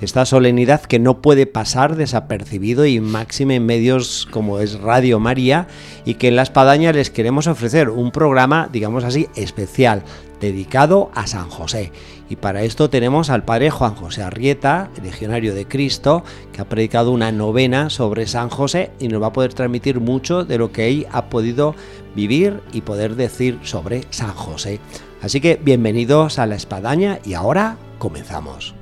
esta solemnidad que no puede pasar desapercibido y máxime en medios como es Radio María y que en La Espadaña les queremos ofrecer un programa, digamos así, especial, dedicado a San José. Y para esto tenemos al padre Juan José Arrieta, legionario de Cristo, que ha predicado una novena sobre San José y nos va a poder transmitir mucho de lo que él ha podido vivir y poder decir sobre San José. Así que bienvenidos a la espadaña y ahora comenzamos.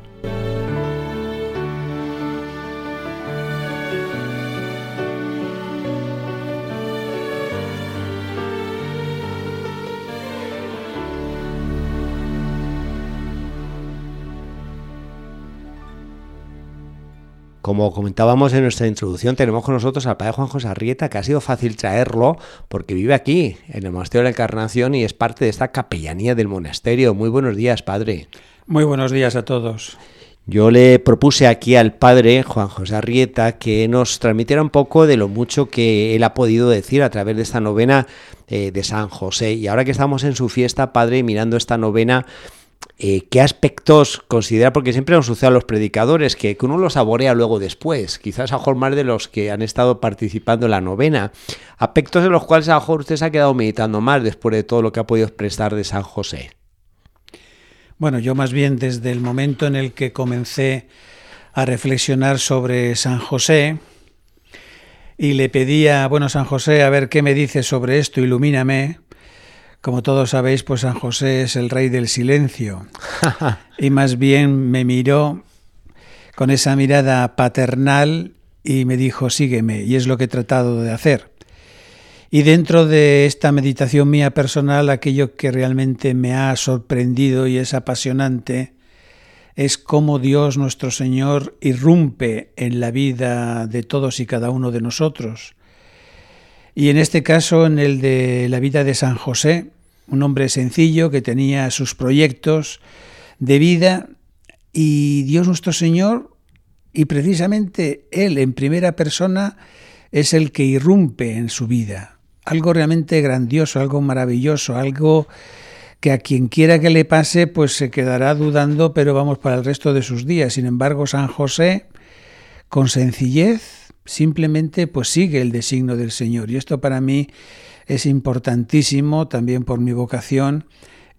Como comentábamos en nuestra introducción, tenemos con nosotros al padre Juan José Arrieta, que ha sido fácil traerlo porque vive aquí, en el Monasterio de la Encarnación, y es parte de esta capellanía del monasterio. Muy buenos días, padre. Muy buenos días a todos. Yo le propuse aquí al padre Juan José Arrieta que nos transmitiera un poco de lo mucho que él ha podido decir a través de esta novena eh, de San José. Y ahora que estamos en su fiesta, padre, mirando esta novena, eh, ¿qué aspectos considera? Porque siempre nos sucede a los predicadores que, uno los saborea luego después, quizás a mejor más de los que han estado participando en la novena, aspectos en los cuales a lo mejor usted se ha quedado meditando más después de todo lo que ha podido expresar de San José. Bueno, yo más bien desde el momento en el que comencé a reflexionar sobre San José y le pedía, bueno, San José, a ver qué me dice sobre esto, ilumíname, como todos sabéis, pues San José es el rey del silencio. y más bien me miró con esa mirada paternal y me dijo, sígueme. Y es lo que he tratado de hacer. Y dentro de esta meditación mía personal, aquello que realmente me ha sorprendido y es apasionante es cómo Dios nuestro Señor irrumpe en la vida de todos y cada uno de nosotros y en este caso, en el de la vida de San José, un hombre sencillo que tenía sus proyectos de vida y Dios nuestro Señor, y precisamente Él en primera persona es el que irrumpe en su vida. Algo realmente grandioso, algo maravilloso, algo que a quien quiera que le pase, pues se quedará dudando, pero vamos para el resto de sus días. Sin embargo, San José, con sencillez, simplemente pues sigue el designio del Señor. Y esto para mí es importantísimo también por mi vocación,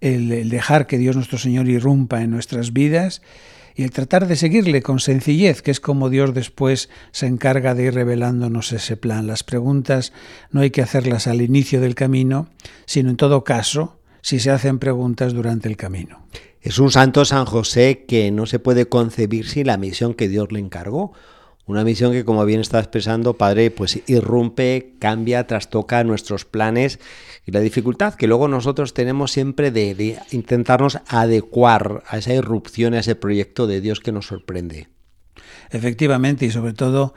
el, dejar que Dios nuestro Señor irrumpa en nuestras vidas y el tratar de seguirle con sencillez, que es como Dios después se encarga de ir revelándonos ese plan. Las preguntas no hay que hacerlas al inicio del camino, sino en todo caso, si se hacen preguntas durante el camino. Es un santo San José que no se puede concebir sin la misión que Dios le encargó. Una misión que, como bien está expresando, Padre, pues irrumpe, cambia, trastoca nuestros planes y la dificultad que luego nosotros tenemos siempre de, intentarnos adecuar a esa irrupción, a ese proyecto de Dios que nos sorprende. Efectivamente, y sobre todo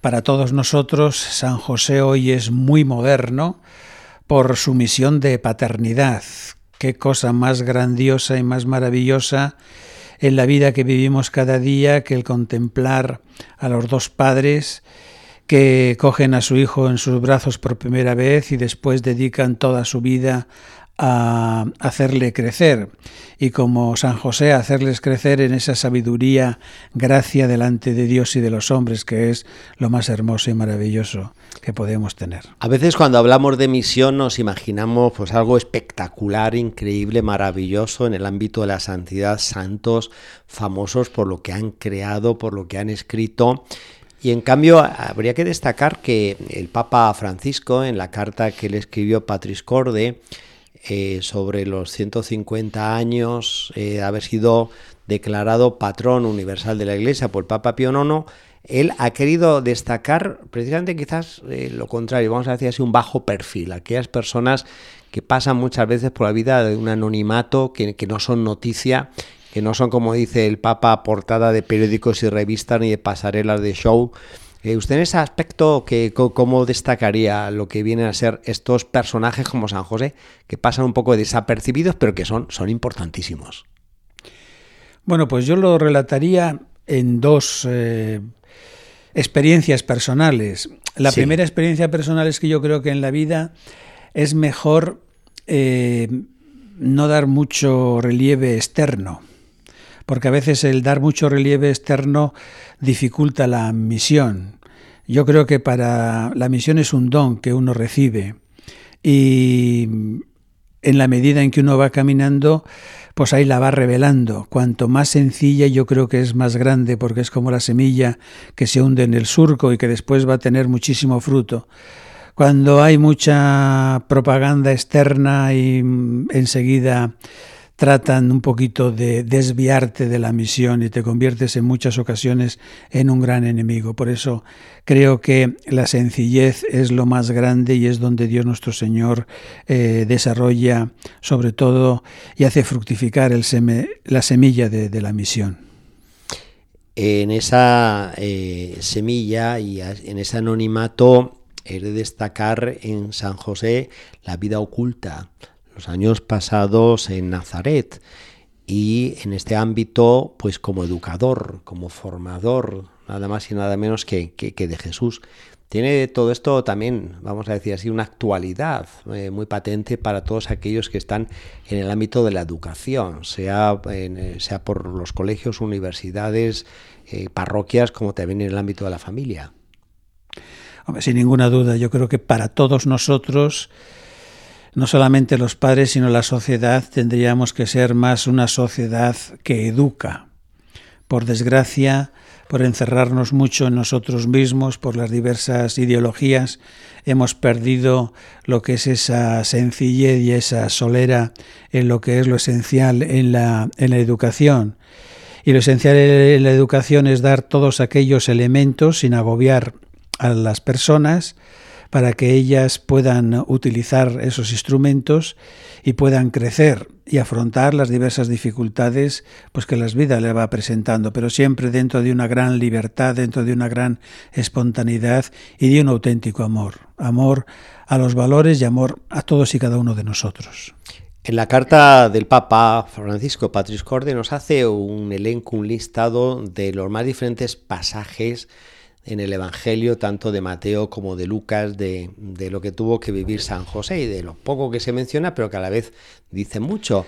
para todos nosotros, San José hoy es muy moderno por su misión de paternidad. Qué cosa más grandiosa y más maravillosa en la vida que vivimos cada día que el contemplar a los dos padres que cogen a su hijo en sus brazos por primera vez y después dedican toda su vida a hacerle crecer y como San José hacerles crecer en esa sabiduría, gracia delante de Dios y de los hombres, que es lo más hermoso y maravilloso que podemos tener. A veces cuando hablamos de misión nos imaginamos pues algo espectacular, increíble, maravilloso en el ámbito de la santidad, santos famosos por lo que han creado, por lo que han escrito. Y en cambio, habría que destacar que el Papa Francisco, en la carta que le escribió Patris Corde, eh, sobre los 150 años eh, haber sido declarado patrón universal de la Iglesia por Papa Pío IX, él ha querido destacar precisamente quizás eh, lo contrario, vamos a decir así, un bajo perfil, aquellas personas que pasan muchas veces por la vida de un anonimato, que, que no son noticia, que no son, como dice el Papa, portada de periódicos y revistas ni de pasarelas de show, Eh, ¿Usted en ese aspecto que, cómo destacaría lo que vienen a ser estos personajes como San José, que pasan un poco desapercibidos, pero que son, son importantísimos? Bueno, pues yo lo relataría en dos eh, experiencias personales. La primera experiencia personal es que yo creo que en la vida es mejor eh, no dar mucho relieve externo, porque a veces el dar mucho relieve externo dificulta la misión. Yo creo que para la misión es un don que uno recibe y en la medida en que uno va caminando, pues ahí la va revelando. Cuanto más sencilla yo creo que es más grande porque es como la semilla que se hunde en el surco y que después va a tener muchísimo fruto. Cuando hay mucha propaganda externa y mm, enseguida tratan un poquito de desviarte de la misión y te conviertes en muchas ocasiones en un gran enemigo. Por eso creo que la sencillez es lo más grande y es donde Dios nuestro Señor eh, desarrolla sobre todo y hace fructificar el la semilla de, la misión. En esa eh, semilla y en ese anonimato he de destacar en San José la vida oculta, años pasados en Nazaret y en este ámbito, pues como educador, como formador, nada más y nada menos que, que, de Jesús. Tiene todo esto también, vamos a decir así, una actualidad eh, muy patente para todos aquellos que están en el ámbito de la educación, sea, eh, sea por los colegios, universidades, eh, parroquias, como también en el ámbito de la familia. sin ninguna duda, yo creo que para todos nosotros no solamente los padres, sino la sociedad tendríamos que ser más una sociedad que educa. Por desgracia, por encerrarnos mucho en nosotros mismos, por las diversas ideologías, hemos perdido lo que es esa sencillez y esa solera en lo que es lo esencial en la, en la educación. Y lo esencial en la educación es dar todos aquellos elementos sin agobiar a las personas, para que ellas puedan utilizar esos instrumentos y puedan crecer y afrontar las diversas dificultades pues que las vidas le va presentando, pero siempre dentro de una gran libertad, dentro de una gran espontaneidad y de un auténtico amor, amor a los valores y amor a todos y cada uno de nosotros. En la carta del Papa Francisco Patris Corde nos hace un elenco, un listado de los más diferentes pasajes en el Evangelio tanto de Mateo como de Lucas de, lo que tuvo que vivir San José y de lo poco que se menciona, pero que a la vez dice mucho.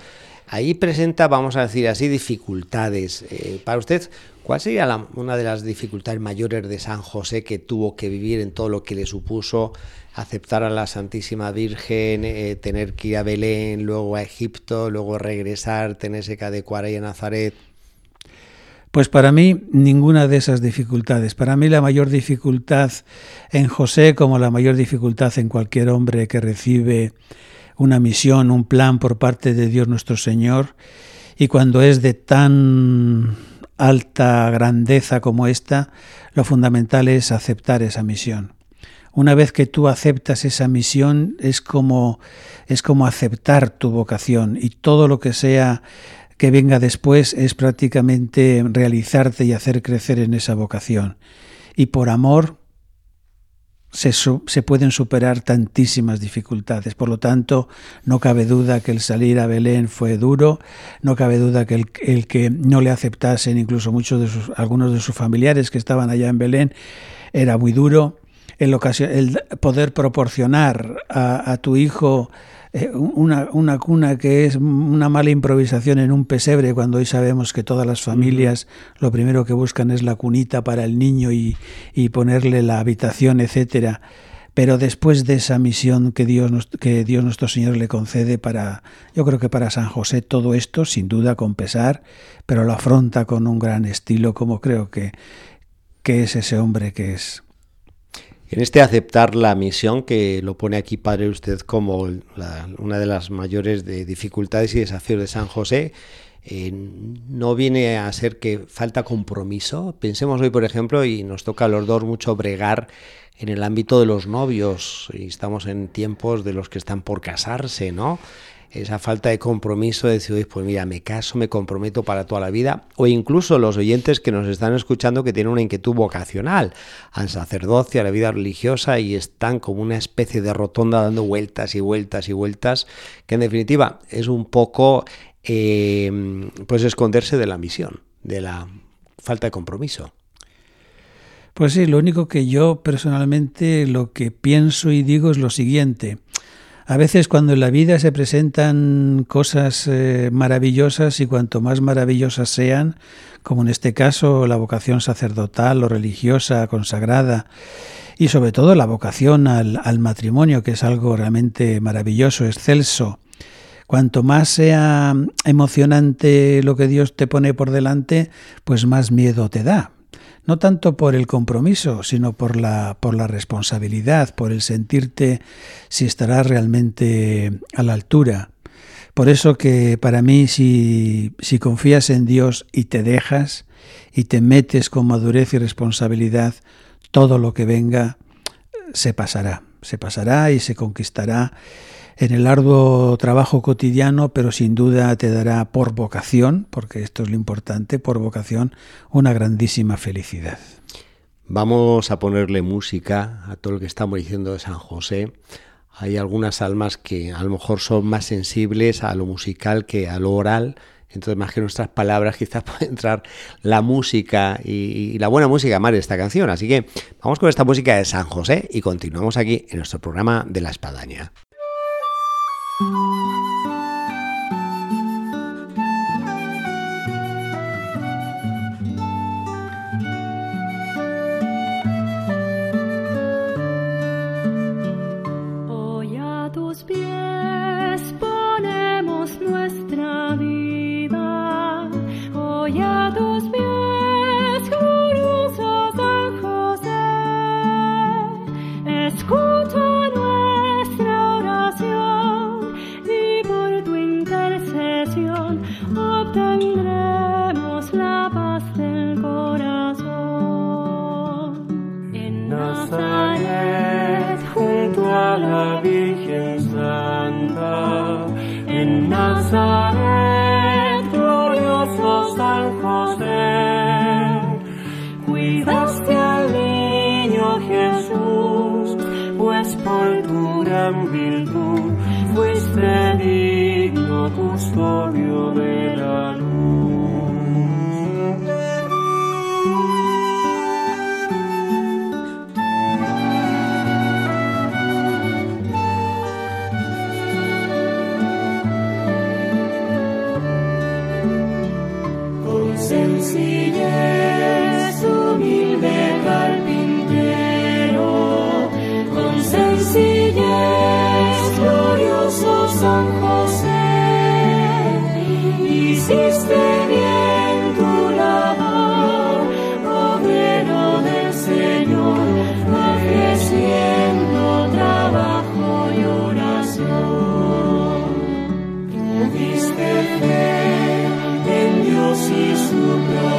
Ahí presenta, vamos a decir así, dificultades. Eh, para usted, ¿cuál sería una de las dificultades mayores de San José que tuvo que vivir en todo lo que le supuso aceptar a la Santísima Virgen, eh, tener que ir a Belén, luego a Egipto, luego regresar, tenerse que adecuar ahí a Nazaret? Pues para mí ninguna de esas dificultades. Para mí la mayor dificultad en José, como la mayor dificultad en cualquier hombre que recibe una misión, un plan por parte de Dios nuestro Señor, y cuando es de tan alta grandeza como esta, lo fundamental es aceptar esa misión. Una vez que tú aceptas esa misión es como es como aceptar tu vocación y todo lo que sea que venga después es prácticamente realizarte y hacer crecer en esa vocación. Y por amor se, se, pueden superar tantísimas dificultades. Por lo tanto, no cabe duda que el salir a Belén fue duro, no cabe duda que el, que no le aceptasen incluso muchos de sus, algunos de sus familiares que estaban allá en Belén era muy duro. El, el poder proporcionar a, a tu hijo eh, una, una, cuna que es una mala improvisación en un pesebre, cuando hoy sabemos que todas las familias lo primero que buscan es la cunita para el niño y, y ponerle la habitación, etcétera. Pero después de esa misión que Dios, que Dios nuestro Señor le concede para, yo creo que para San José todo esto, sin duda con pesar, pero lo afronta con un gran estilo, como creo que, que es ese hombre que es. En este aceptar la misión que lo pone aquí Padre usted como una de las mayores de dificultades y desafíos de San José, eh, no viene a ser que falta compromiso. Pensemos hoy, por ejemplo, y nos toca a los dos mucho bregar en el ámbito de los novios, y estamos en tiempos de los que están por casarse, ¿no? Esa falta de compromiso de decir, pues mira, me caso, me comprometo para toda la vida, o incluso los oyentes que nos están escuchando que tienen una inquietud vocacional al sacerdocio, a la vida religiosa y están como una especie de rotonda dando vueltas y vueltas y vueltas, que en definitiva es un poco eh, pues esconderse de la misión, de la falta de compromiso. Pues sí, lo único que yo personalmente lo que pienso y digo es lo siguiente. A veces cuando en la vida se presentan cosas eh, maravillosas y cuanto más maravillosas sean, como en este caso la vocación sacerdotal o religiosa, consagrada, y sobre todo la vocación al, al matrimonio, que es algo realmente maravilloso, excelso, cuanto más sea emocionante lo que Dios te pone por delante, pues más miedo te da no tanto por el compromiso, sino por la, por la responsabilidad, por el sentirte si estarás realmente a la altura. Por eso que para mí si, si confías en Dios y te dejas y te metes con madurez y responsabilidad, todo lo que venga se pasará, se pasará y se conquistará en el arduo trabajo cotidiano, pero sin duda te dará por vocación, porque esto es lo importante, por vocación, una grandísima felicidad. Vamos a ponerle música a todo lo que estamos diciendo de San José. Hay algunas almas que a lo mejor son más sensibles a lo musical que a lo oral. Entonces, más que nuestras palabras, quizás puede entrar la música y, la buena música más de esta canción. Así que vamos con esta música de San José y continuamos aquí en nuestro programa de la espadaña. pies. custodio de la luz. 如果。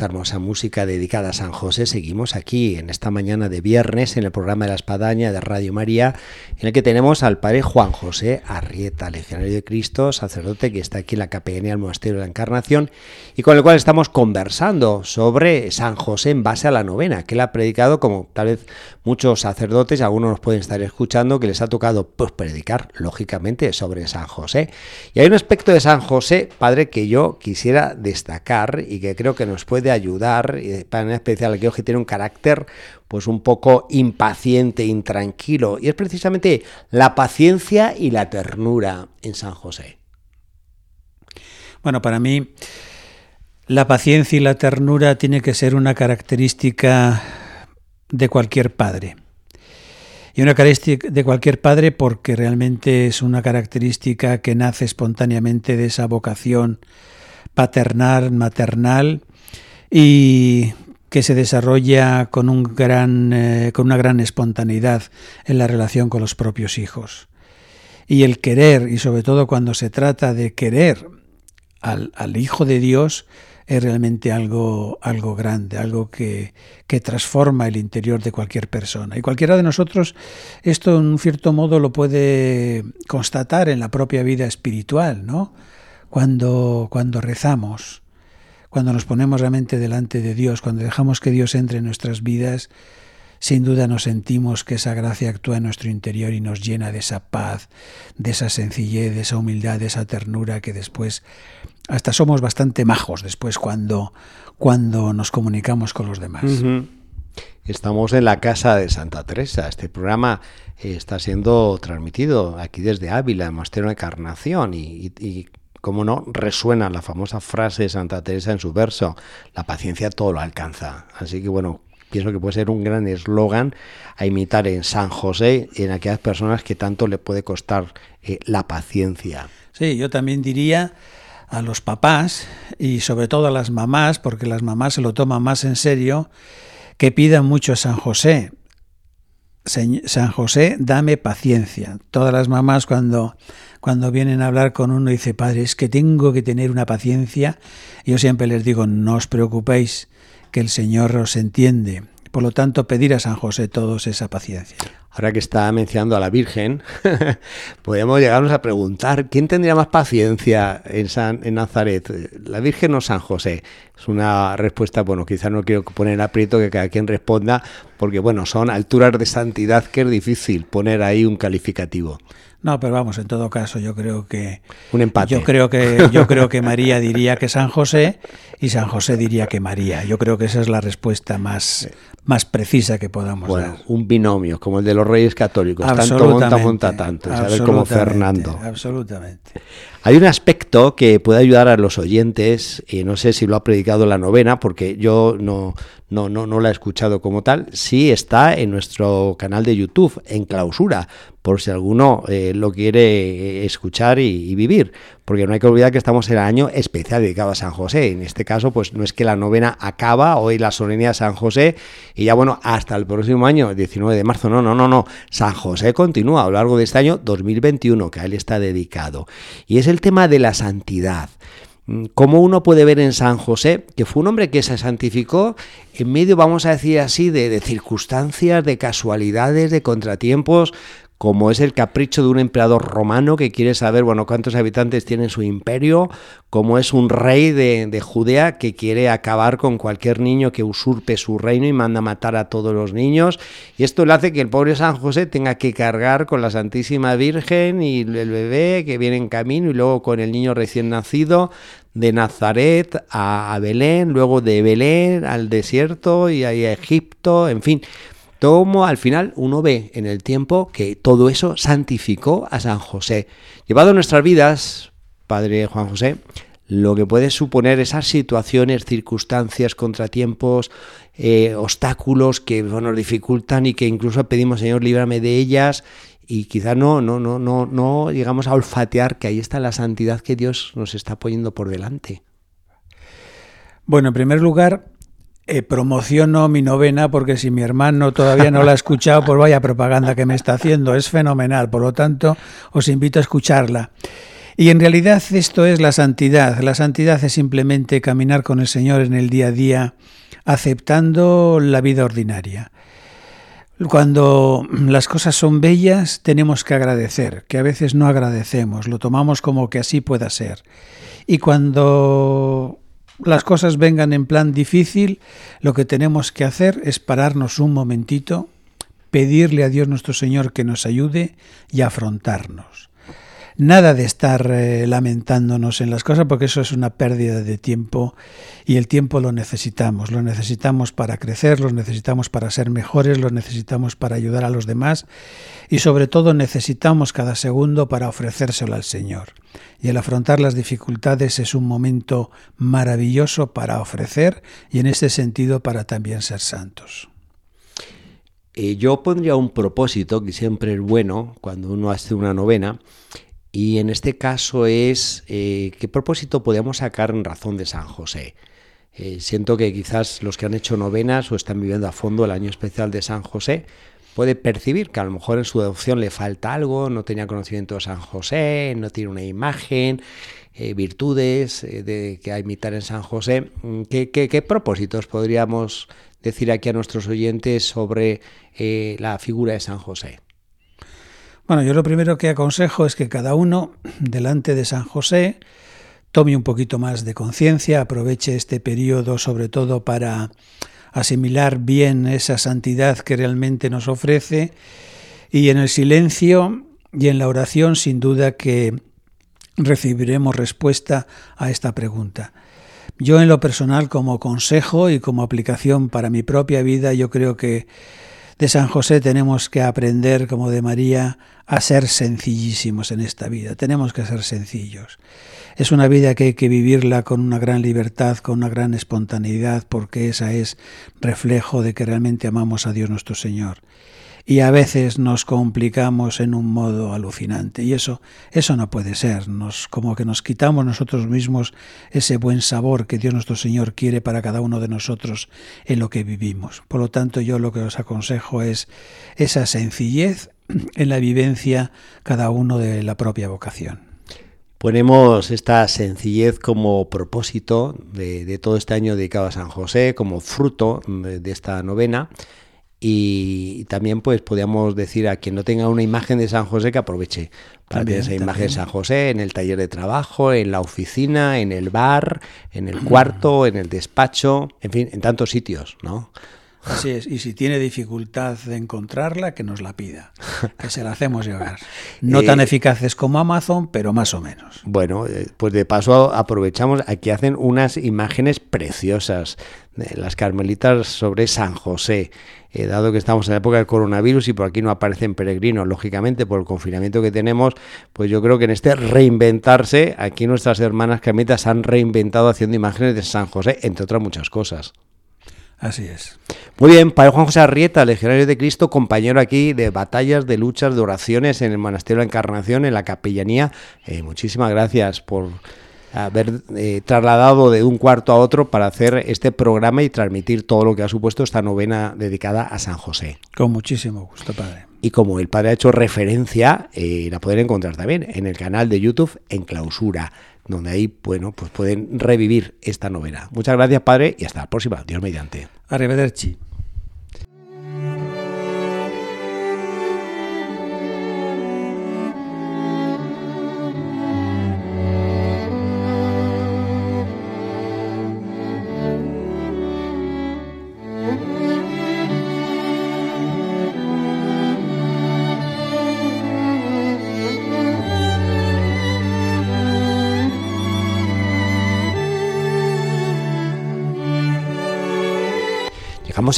Esta hermosa música dedicada a San José, seguimos aquí en esta mañana de viernes en el programa de la Espadaña de Radio María, en el que tenemos al padre Juan José Arrieta, legionario de Cristo, sacerdote que está aquí en la capellanía del Monasterio de la Encarnación y con el cual estamos conversando sobre San José en base a la novena, que él ha predicado como tal vez muchos sacerdotes, algunos nos pueden estar escuchando, que les ha tocado pues predicar lógicamente sobre San José. Y hay un aspecto de San José, padre, que yo quisiera destacar y que creo que nos puede de ayudar, en especial aquellos que tiene un carácter pues un poco impaciente, intranquilo, y es precisamente la paciencia y la ternura en San José. Bueno, para mí La paciencia y la ternura tiene que ser una característica de cualquier padre. Y una característica de cualquier padre porque realmente es una característica que nace espontáneamente de esa vocación paternal, maternal y que se desarrolla con, un gran, eh, con una gran espontaneidad en la relación con los propios hijos. Y el querer, y sobre todo cuando se trata de querer al, al Hijo de Dios, es realmente algo, algo grande, algo que, que, transforma el interior de cualquier persona. Y cualquiera de nosotros esto en un cierto modo lo puede constatar en la propia vida espiritual, ¿no? Cuando, cuando rezamos, cuando nos ponemos realmente delante de Dios, cuando dejamos que Dios entre en nuestras vidas, sin duda nos sentimos que esa gracia actúa en nuestro interior y nos llena de esa paz, de esa sencillez, de esa humildad, de esa ternura que después hasta somos bastante majos después cuando, cuando nos comunicamos con los demás. Estamos en la casa de Santa Teresa. Este programa está siendo transmitido aquí desde Ávila, en Monasterio de Encarnación, y como no, resuena la famosa frase de Santa Teresa en su verso, la paciencia todo lo alcanza. Así que bueno, pienso que puede ser un gran eslogan a imitar en San José y en aquellas personas que tanto le puede costar eh, la paciencia. Sí, yo también diría a los papás y sobre todo a las mamás, porque las mamás se lo toman más en serio, que pidan mucho a San José. San José, dame paciencia. Todas las mamás cuando, cuando vienen a hablar con uno dice, padre, es que tengo que tener una paciencia. Yo siempre les digo, no os preocupéis, que el Señor os entiende. Por lo tanto, pedir a San José todos esa paciencia. Ahora que está mencionando a la Virgen, podríamos llegarnos a preguntar, ¿quién tendría más paciencia en, San, en Nazaret? ¿La Virgen o San José? Es una respuesta, bueno, quizás no quiero poner aprieto que cada quien responda, porque bueno, son alturas de santidad que es difícil poner ahí un calificativo. No, pero vamos, en todo caso, yo creo que un empate. Yo creo que yo creo que María diría que San José y San José diría que María. Yo creo que esa es la respuesta más más precisa que podamos bueno, dar. un binomio como el de los Reyes Católicos, tanto monta monta tanto, ¿sabes? Como Fernando. Absolutamente. Hay un aspecto que puede ayudar a los oyentes, y no sé si lo ha predicado la novena, porque yo no, no, no, no la he escuchado como tal, sí está en nuestro canal de YouTube, en clausura, por si alguno eh, lo quiere eh, escuchar y, vivir, porque no hay que olvidar que estamos en el año especial dedicado a San José. En este caso, pues no es que la novena acaba, hoy la solemnidad de San José, y ya bueno, hasta el próximo año, 19 de marzo, no, no, no, no, San José continúa a lo largo de este año 2021, que a él está dedicado. Y es el tema de la santidad. Como uno puede ver en San José, que fue un hombre que se santificó en medio, vamos a decir así, de circunstancias, de casualidades, de contratiempos, como es el capricho de un emperador romano que quiere saber, bueno, cuántos habitantes tiene su imperio, como es un rey de, de, Judea que quiere acabar con cualquier niño que usurpe su reino y manda matar a todos los niños. Y esto le hace que el pobre San José tenga que cargar con la Santísima Virgen y el bebé que viene en camino y luego con el niño recién nacido de Nazaret a, a Belén, luego de Belén al desierto y a Egipto, en fin. Como al final uno ve en el tiempo que todo eso santificó a San José. Llevado nuestras vidas, Padre Juan José, lo que puede suponer esas situaciones, circunstancias, contratiempos, eh, obstáculos que nos dificultan y que incluso pedimos, Señor, líbrame de ellas y quizá no, no, no, no, no llegamos a olfatear que ahí está la santidad que Dios nos está poniendo por delante. Bueno, en primer lugar, eh, promociono mi novena porque si mi hermano todavía no la ha escuchado, pues vaya propaganda que me está haciendo. Es fenomenal, por lo tanto, os invito a escucharla. Y en realidad esto es la santidad. La santidad es simplemente caminar con el Señor en el día a día, aceptando la vida ordinaria. Cuando las cosas son bellas, tenemos que agradecer, que a veces no agradecemos, lo tomamos como que así pueda ser. Y cuando las cosas vengan en plan difícil, lo que tenemos que hacer es pararnos un momentito, pedirle a Dios nuestro Señor que nos ayude y afrontarnos. Nada de estar eh, lamentándonos en las cosas porque eso es una pérdida de tiempo y el tiempo lo necesitamos. Lo necesitamos para crecer, lo necesitamos para ser mejores, lo necesitamos para ayudar a los demás y sobre todo necesitamos cada segundo para ofrecérselo al Señor. Y el afrontar las dificultades es un momento maravilloso para ofrecer y en este sentido para también ser santos. Eh, yo pondría un propósito que siempre es bueno cuando uno hace una novena y en este caso es eh, qué propósito podemos sacar en razón de San José. Eh, siento que quizás los que han hecho novenas o están viviendo a fondo el año especial de San José puede percibir que a lo mejor en su devoción le falta algo, no tenía conocimiento de San José, no tiene una imagen, eh, virtudes de, que a imitar en San José. Mm, ¿Qué, qué, propósitos podríamos decir aquí a nuestros oyentes sobre la figura de San José? Bueno, yo lo primero que aconsejo es que cada uno, delante de San José, tome un poquito más de conciencia, aproveche este periodo sobre todo para asimilar bien esa santidad que realmente nos ofrece y en el silencio y en la oración sin duda que recibiremos respuesta a esta pregunta. Yo en lo personal como consejo y como aplicación para mi propia vida yo creo que de San José tenemos que aprender, como de María, a ser sencillísimos en esta vida. Tenemos que ser sencillos. Es una vida que hay que vivirla con una gran libertad, con una gran espontaneidad, porque esa es reflejo de que realmente amamos a Dios nuestro Señor y a veces nos complicamos en un modo alucinante. Y eso eso no puede ser. Nos como que nos quitamos nosotros mismos ese buen sabor que Dios nuestro Señor quiere para cada uno de nosotros en lo que vivimos. Por lo tanto yo lo que os aconsejo es esa sencillez en la vivencia cada uno de la propia vocación. Ponemos esta sencillez como propósito de, todo este año dedicado a San José, como fruto de esta novena y también pues podríamos decir a quien no tenga una imagen de San José que aproveche para tener esa imagen de San José en el taller de trabajo, en la oficina, en el bar, en el cuarto, en el despacho, en fin, en tantos sitios, ¿no? Así es, y si tiene dificultad de encontrarla, que nos la pida, que se la hacemos llegar. No tan eh, eficaces como Amazon, pero más o menos. Bueno, eh, pues de paso aprovechamos, aquí hacen unas imágenes preciosas de las carmelitas sobre San José. Eh, dado que estamos en la época del coronavirus y por aquí no aparecen peregrinos, lógicamente por el confinamiento que tenemos, pues yo creo que en este reinventarse, aquí nuestras hermanas carmelitas han reinventado haciendo imágenes de San José, entre otras muchas cosas. Así es. Muy bien, Padre Juan José Arrieta, legionario de Cristo, compañero aquí de batallas, de luchas, de oraciones en el Monasterio de la Encarnación, en la capellanía. Eh, muchísimas gracias por haber eh, trasladado de un cuarto a otro para hacer este programa y transmitir todo lo que ha supuesto esta novena dedicada a San José. Con muchísimo gusto, Padre. Y como el Padre ha hecho referencia, eh, la pueden encontrar también en el canal de YouTube en clausura donde ahí, bueno, pues pueden revivir esta novela. Muchas gracias, Padre, y hasta la próxima. Dios mediante. Arrivederci.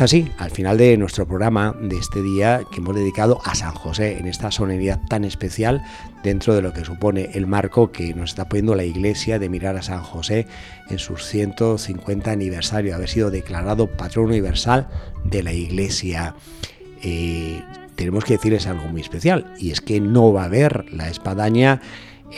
Así al final de nuestro programa de este día que hemos dedicado a San José en esta solemnidad tan especial dentro de lo que supone el marco que nos está poniendo la Iglesia de mirar a San José en sus 150 aniversario, haber sido declarado patrón universal de la Iglesia. Eh, tenemos que decirles algo muy especial y es que no va a haber la espadaña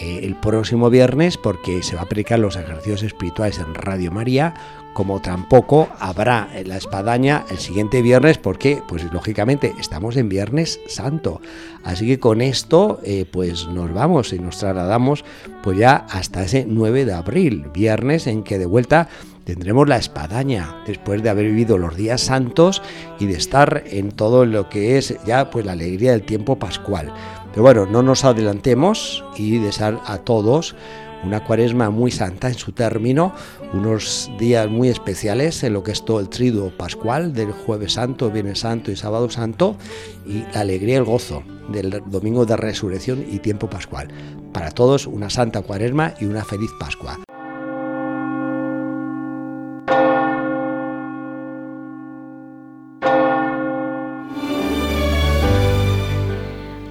eh, el próximo viernes porque se va a predicar los ejercicios espirituales en Radio María como tampoco habrá la espadaña el siguiente viernes porque pues lógicamente estamos en Viernes Santo. Así que con esto eh, pues nos vamos y nos trasladamos pues ya hasta ese 9 de abril, viernes en que de vuelta tendremos la espadaña después de haber vivido los días santos y de estar en todo lo que es ya pues la alegría del tiempo pascual. Pero bueno, no nos adelantemos y desear a todos una cuaresma muy santa en su término, unos días muy especiales en lo que es todo el triduo pascual del jueves santo, viernes santo y sábado santo, y la alegría y el gozo del domingo de resurrección y tiempo pascual. Para todos una santa cuaresma y una feliz Pascua.